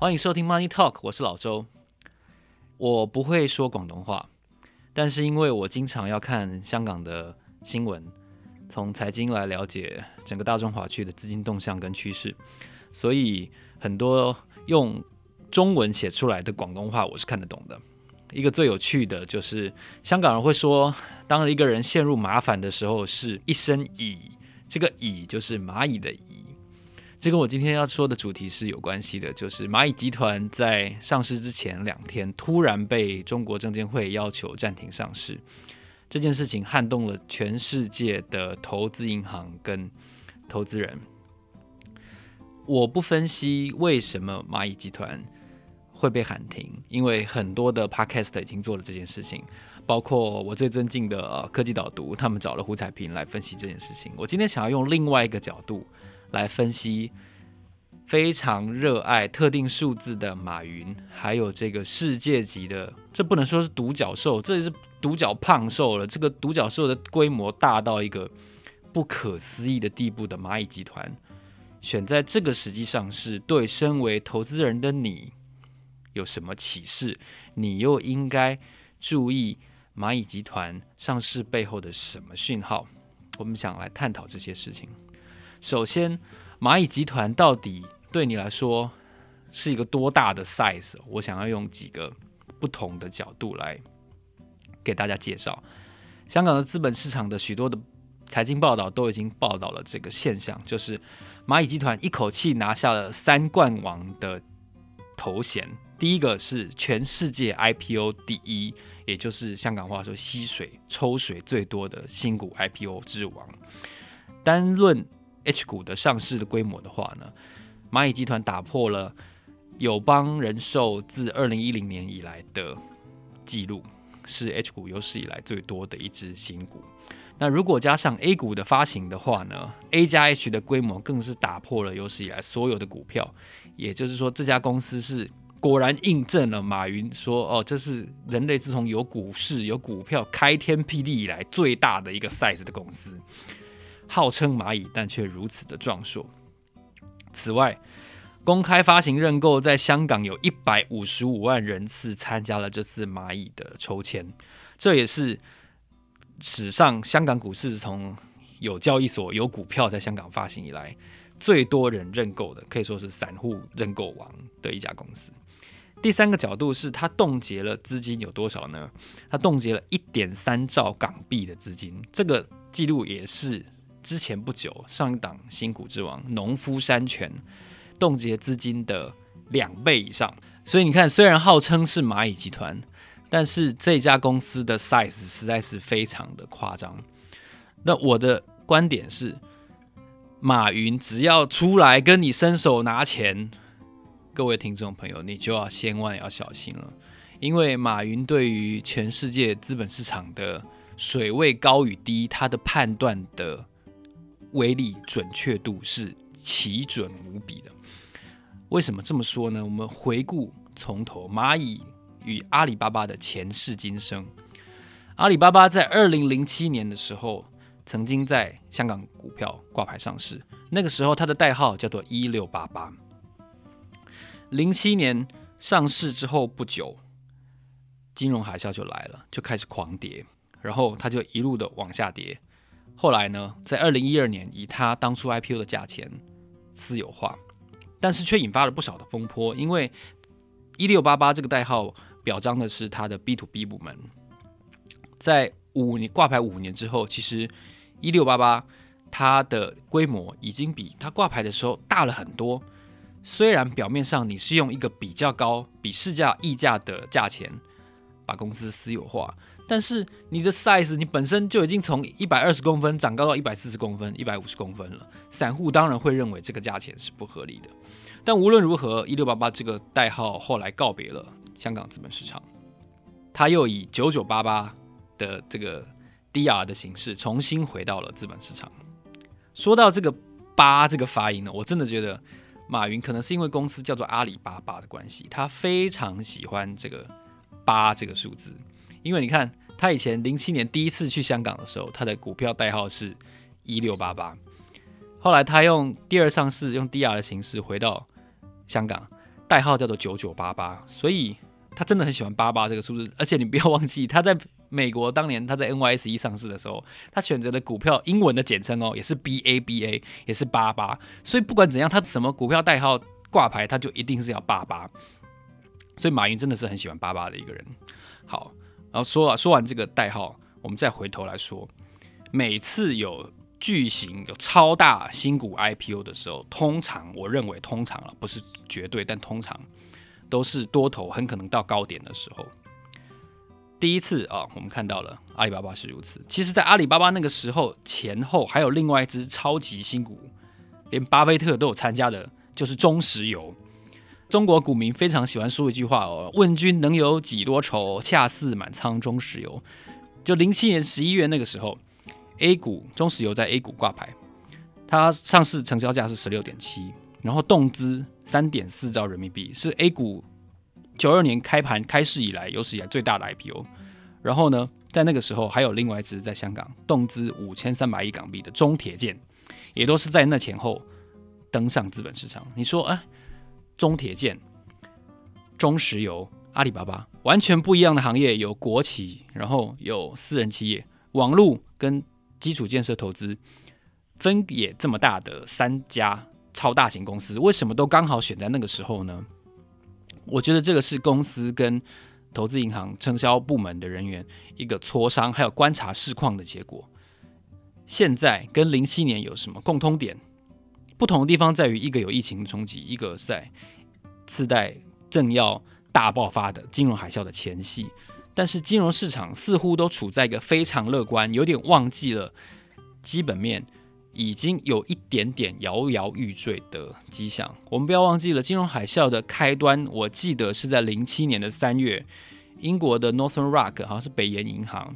欢迎收听 Money Talk，我是老周。我不会说广东话，但是因为我经常要看香港的新闻，从财经来了解整个大中华区的资金动向跟趋势，所以很多用中文写出来的广东话我是看得懂的。一个最有趣的就是香港人会说，当一个人陷入麻烦的时候，是一声蚁，这个蚁就是蚂蚁的蚁。这跟我今天要说的主题是有关系的，就是蚂蚁集团在上市之前两天突然被中国证监会要求暂停上市，这件事情撼动了全世界的投资银行跟投资人。我不分析为什么蚂蚁集团会被喊停，因为很多的 podcast 已经做了这件事情，包括我最尊敬的科技导读，他们找了胡彩平来分析这件事情。我今天想要用另外一个角度。来分析非常热爱特定数字的马云，还有这个世界级的，这不能说是独角兽，这是独角胖兽了。这个独角兽的规模大到一个不可思议的地步的蚂蚁集团，选在这个时机上市，对身为投资人的你有什么启示？你又应该注意蚂蚁集团上市背后的什么讯号？我们想来探讨这些事情。首先，蚂蚁集团到底对你来说是一个多大的 size？我想要用几个不同的角度来给大家介绍。香港的资本市场的许多的财经报道都已经报道了这个现象，就是蚂蚁集团一口气拿下了三冠王的头衔。第一个是全世界 IPO 第一，也就是香港话说吸水抽水最多的新股 IPO 之王。单论 H 股的上市的规模的话呢，蚂蚁集团打破了友邦人寿自二零一零年以来的记录，是 H 股有史以来最多的一支新股。那如果加上 A 股的发行的话呢，A 加 H 的规模更是打破了有史以来所有的股票。也就是说，这家公司是果然印证了马云说：“哦，这是人类自从有股市、有股票开天辟地以来最大的一个 size 的公司。”号称蚂蚁，但却如此的壮硕。此外，公开发行认购在香港有一百五十五万人次参加了这次蚂蚁的抽签，这也是史上香港股市从有交易所有股票在香港发行以来最多人认购的，可以说是散户认购王的一家公司。第三个角度是，它冻结了资金有多少呢？它冻结了一点三兆港币的资金，这个记录也是。之前不久，上一档新股之王农夫山泉冻结资金的两倍以上，所以你看，虽然号称是蚂蚁集团，但是这家公司的 size 实在是非常的夸张。那我的观点是，马云只要出来跟你伸手拿钱，各位听众朋友，你就要千万要小心了，因为马云对于全世界资本市场的水位高与低，他的判断的。威力准确度是奇准无比的。为什么这么说呢？我们回顾从头，蚂蚁与阿里巴巴的前世今生。阿里巴巴在二零零七年的时候，曾经在香港股票挂牌上市，那个时候它的代号叫做一六八八。零七年上市之后不久，金融海啸就来了，就开始狂跌，然后它就一路的往下跌。后来呢，在二零一二年，以他当初 IPO 的价钱私有化，但是却引发了不少的风波，因为一六八八这个代号表彰的是它的 B to B 部门，在五年挂牌五年之后，其实一六八八它的规模已经比它挂牌的时候大了很多。虽然表面上你是用一个比较高、比市价溢价的价钱把公司私有化。但是你的 size，你本身就已经从一百二十公分长高到一百四十公分、一百五十公分了，散户当然会认为这个价钱是不合理的。但无论如何，一六八八这个代号后来告别了香港资本市场，它又以九九八八的这个 DR 的形式重新回到了资本市场。说到这个八这个发音呢，我真的觉得马云可能是因为公司叫做阿里巴巴的关系，他非常喜欢这个八这个数字。因为你看，他以前零七年第一次去香港的时候，他的股票代号是一六八八。后来他用第二上市，用 DR 的形式回到香港，代号叫做九九八八，所以他真的很喜欢八八这个数字。而且你不要忘记，他在美国当年他在 NYSE 上市的时候，他选择的股票英文的简称哦，也是 BABA，也是八八。所以不管怎样，他什么股票代号挂牌，他就一定是要八八。所以马云真的是很喜欢八八的一个人。然后说了说完这个代号，我们再回头来说，每次有。巨型有超大新股 IPO 的时候，通常我认为通常了，不是绝对，但通常都是多头很可能到高点的时候。第一次啊，我们看到了阿里巴巴是如此。其实，在阿里巴巴那个时候前后，还有另外一只超级新股，连巴菲特都有参加的，就是中石油。中国股民非常喜欢说一句话哦：“问君能有几多愁，恰似满仓中石油。”就零七年十一月那个时候。A 股中石油在 A 股挂牌，它上市成交价是十六点七，然后动资三点四兆人民币，是 A 股九二年开盘开市以来有史以来最大的 IPO。然后呢，在那个时候还有另外一只在香港动资五千三百亿港币的中铁建，也都是在那前后登上资本市场。你说，哎，中铁建、中石油、阿里巴巴，完全不一样的行业，有国企，然后有私人企业，网络跟基础建设投资分野这么大的三家超大型公司，为什么都刚好选在那个时候呢？我觉得这个是公司跟投资银行承销部门的人员一个磋商，还有观察市况的结果。现在跟零七年有什么共通点？不同的地方在于，一个有疫情冲击，一个在次贷正要大爆发的金融海啸的前夕。但是金融市场似乎都处在一个非常乐观，有点忘记了基本面已经有一点点摇摇欲坠的迹象。我们不要忘记了金融海啸的开端，我记得是在零七年的三月，英国的 Northern Rock 好像是北岩银行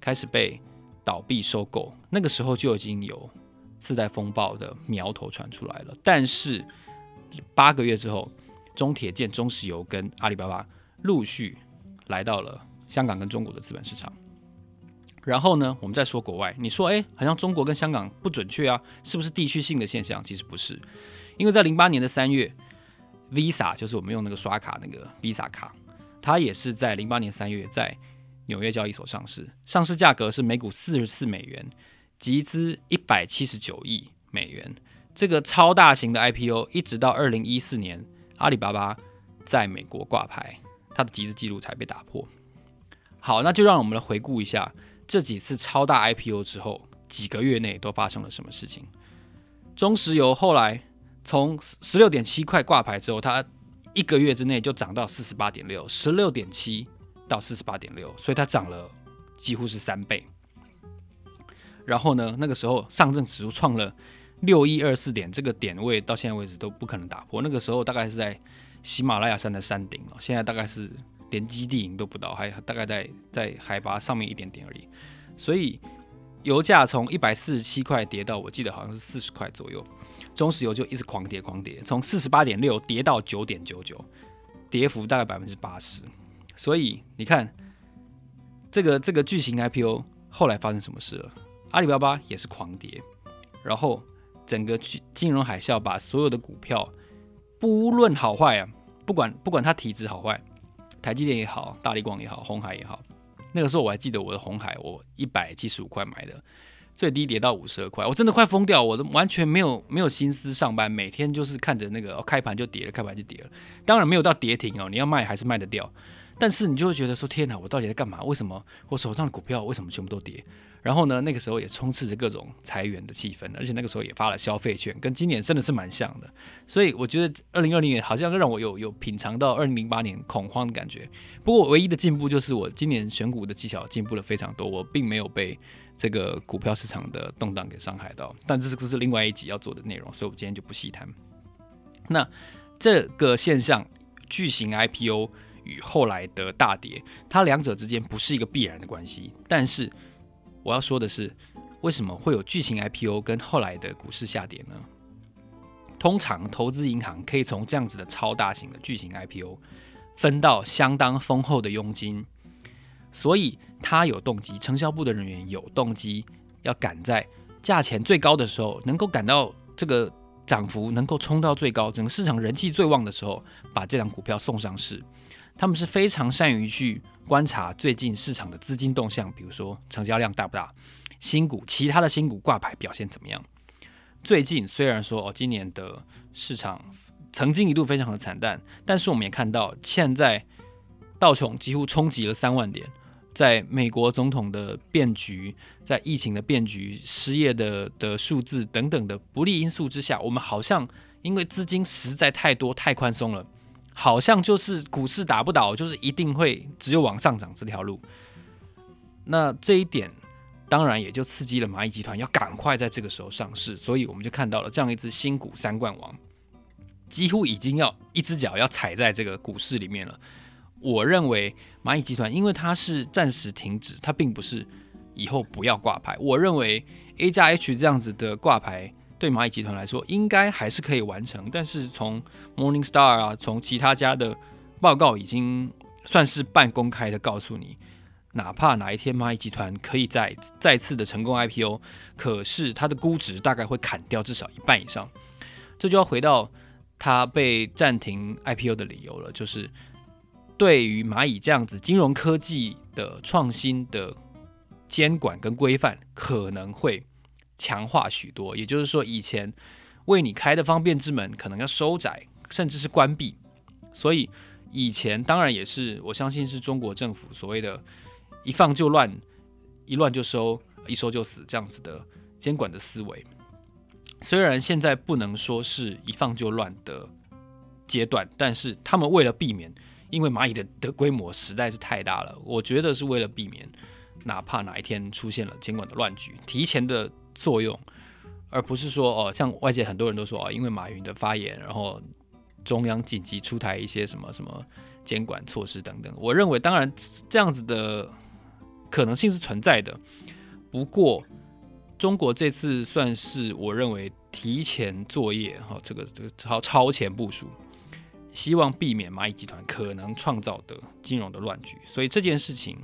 开始被倒闭收购，那个时候就已经有次贷风暴的苗头传出来了。但是八个月之后，中铁建、中石油跟阿里巴巴陆续来到了。香港跟中国的资本市场，然后呢，我们再说国外。你说，哎，好像中国跟香港不准确啊，是不是地区性的现象？其实不是，因为在零八年的三月，Visa 就是我们用那个刷卡那个 Visa 卡，它也是在零八年三月在纽约交易所上市，上市价格是每股四十四美元，集资一百七十九亿美元。这个超大型的 IPO，一直到二零一四年，阿里巴巴在美国挂牌，它的集资记录才被打破。好，那就让我们来回顾一下这几次超大 IPO 之后几个月内都发生了什么事情。中石油后来从十六点七块挂牌之后，它一个月之内就涨到四十八点六，十六点七到四十八点六，所以它涨了几乎是三倍。然后呢，那个时候上证指数创了六一二四点，这个点位到现在为止都不可能打破。那个时候大概是在喜马拉雅山的山顶哦，现在大概是。连基地营都不到，还大概在在海拔上面一点点而已。所以油价从一百四十七块跌到我记得好像是四十块左右，中石油就一直狂跌狂跌，从四十八点六跌到九点九九，跌幅大概百分之八十。所以你看这个这个巨型 IPO 后来发生什么事了？阿里巴巴也是狂跌，然后整个金融海啸把所有的股票不论好坏啊，不管不管它体质好坏。台积电也好，大力光也好，红海也好，那个时候我还记得我的红海，我一百七十五块买的，最低跌到五十二块，我真的快疯掉，我都完全没有没有心思上班，每天就是看着那个、开盘就跌了，开盘就跌了，当然没有到跌停哦，你要卖还是卖得掉，但是你就会觉得说天哪，我到底在干嘛？为什么我手上的股票为什么全部都跌？然后呢，那个时候也充斥着各种裁员的气氛，而且那个时候也发了消费券，跟今年真的是蛮像的。所以我觉得二零二零年好像让我有有品尝到二零零八年恐慌的感觉。不过唯一的进步就是我今年选股的技巧进步了非常多，我并没有被这个股票市场的动荡给伤害到。但这是这是另外一集要做的内容，所以我今天就不细谈。那这个现象，巨型 IPO 与后来的大跌，它两者之间不是一个必然的关系，但是。我要说的是，为什么会有巨型 IPO 跟后来的股市下跌呢？通常投资银行可以从这样子的超大型的巨型 IPO 分到相当丰厚的佣金，所以他有动机，承销部的人员有动机要赶在价钱最高的时候，能够赶到这个涨幅能够冲到最高，整个市场人气最旺的时候，把这档股票送上市。他们是非常善于去观察最近市场的资金动向，比如说成交量大不大，新股其他的新股挂牌表现怎么样。最近虽然说哦，今年的市场曾经一度非常的惨淡，但是我们也看到现在道琼几乎冲击了三万点。在美国总统的变局，在疫情的变局、失业的的数字等等的不利因素之下，我们好像因为资金实在太多、太宽松了，好像就是股市打不倒，就是一定会只有往上涨这条路。那这一点当然也就刺激了蚂蚁集团要赶快在这个时候上市，所以我们就看到了这样一只新股三冠王，几乎已经要一只脚要踩在这个股市里面了。我认为蚂蚁集团，因为它是暂时停止，它并不是以后不要挂牌。我认为 A 加 H 这样子的挂牌对蚂蚁集团来说，应该还是可以完成。但是从 Morningstar 啊，从其他家的报告，已经算是半公开的告诉你，哪怕哪一天蚂蚁集团可以再再次的成功 IPO，可是它的估值大概会砍掉至少一半以上。这就要回到它被暂停 IPO 的理由了，就是。对于蚂蚁这样子金融科技的创新的监管跟规范可能会强化许多，也就是说，以前为你开的方便之门可能要收窄，甚至是关闭。所以以前当然也是，我相信是中国政府所谓的“一放就乱，一乱就收，一收就死”这样子的监管的思维。虽然现在不能说是一放就乱的阶段，但是他们为了避免。因为蚂蚁的的规模实在是太大了，我觉得是为了避免，哪怕哪一天出现了监管的乱局，提前的作用，而不是说哦，像外界很多人都说哦，因为马云的发言，然后中央紧急出台一些什么什么监管措施等等。我认为，当然这样子的可能性是存在的，不过中国这次算是我认为提前作业哈，这个这个超超前部署。希望避免蚂蚁集团可能创造的金融的乱局，所以这件事情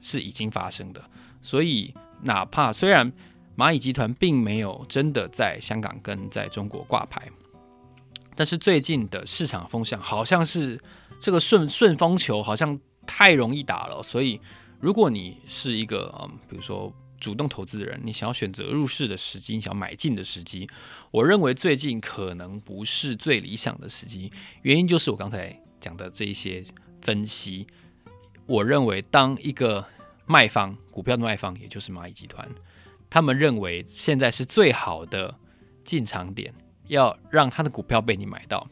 是已经发生的。所以，哪怕虽然蚂蚁集团并没有真的在香港跟在中国挂牌，但是最近的市场风向好像是这个顺顺风球，好像太容易打了。所以，如果你是一个嗯，比如说。主动投资的人，你想要选择入市的时机，想要买进的时机，我认为最近可能不是最理想的时机。原因就是我刚才讲的这一些分析。我认为，当一个卖方，股票的卖方，也就是蚂蚁集团，他们认为现在是最好的进场点，要让他的股票被你买到。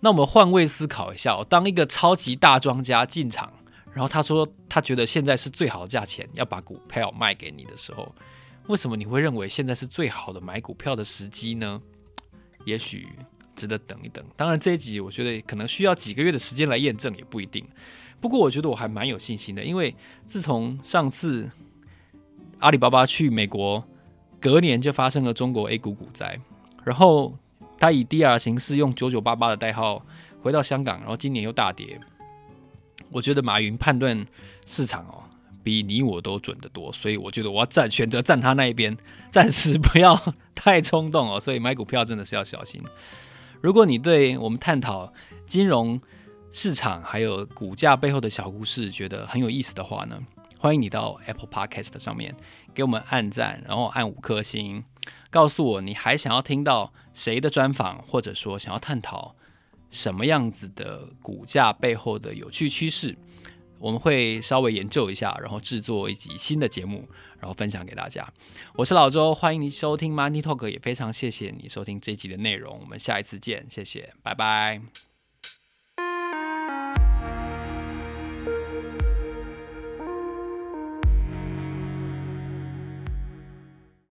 那我们换位思考一下，当一个超级大庄家进场。然后他说，他觉得现在是最好的价钱，要把股票卖给你的时候，为什么你会认为现在是最好的买股票的时机呢？也许值得等一等。当然，这一集我觉得可能需要几个月的时间来验证，也不一定。不过，我觉得我还蛮有信心的，因为自从上次阿里巴巴去美国，隔年就发生了中国 A 股股灾，然后他以 DR 形式用九九八八的代号回到香港，然后今年又大跌。我觉得马云判断市场哦，比你我都准得多，所以我觉得我要站选择站他那一边，暂时不要太冲动哦。所以买股票真的是要小心。如果你对我们探讨金融市场还有股价背后的小故事觉得很有意思的话呢，欢迎你到 Apple Podcast 上面给我们按赞，然后按五颗星，告诉我你还想要听到谁的专访，或者说想要探讨。什么样子的股价背后的有趣趋势，我们会稍微研究一下，然后制作一集新的节目，然后分享给大家。我是老周，欢迎你收听 Money Talk，也非常谢谢你收听这一集的内容。我们下一次见，谢谢，拜拜。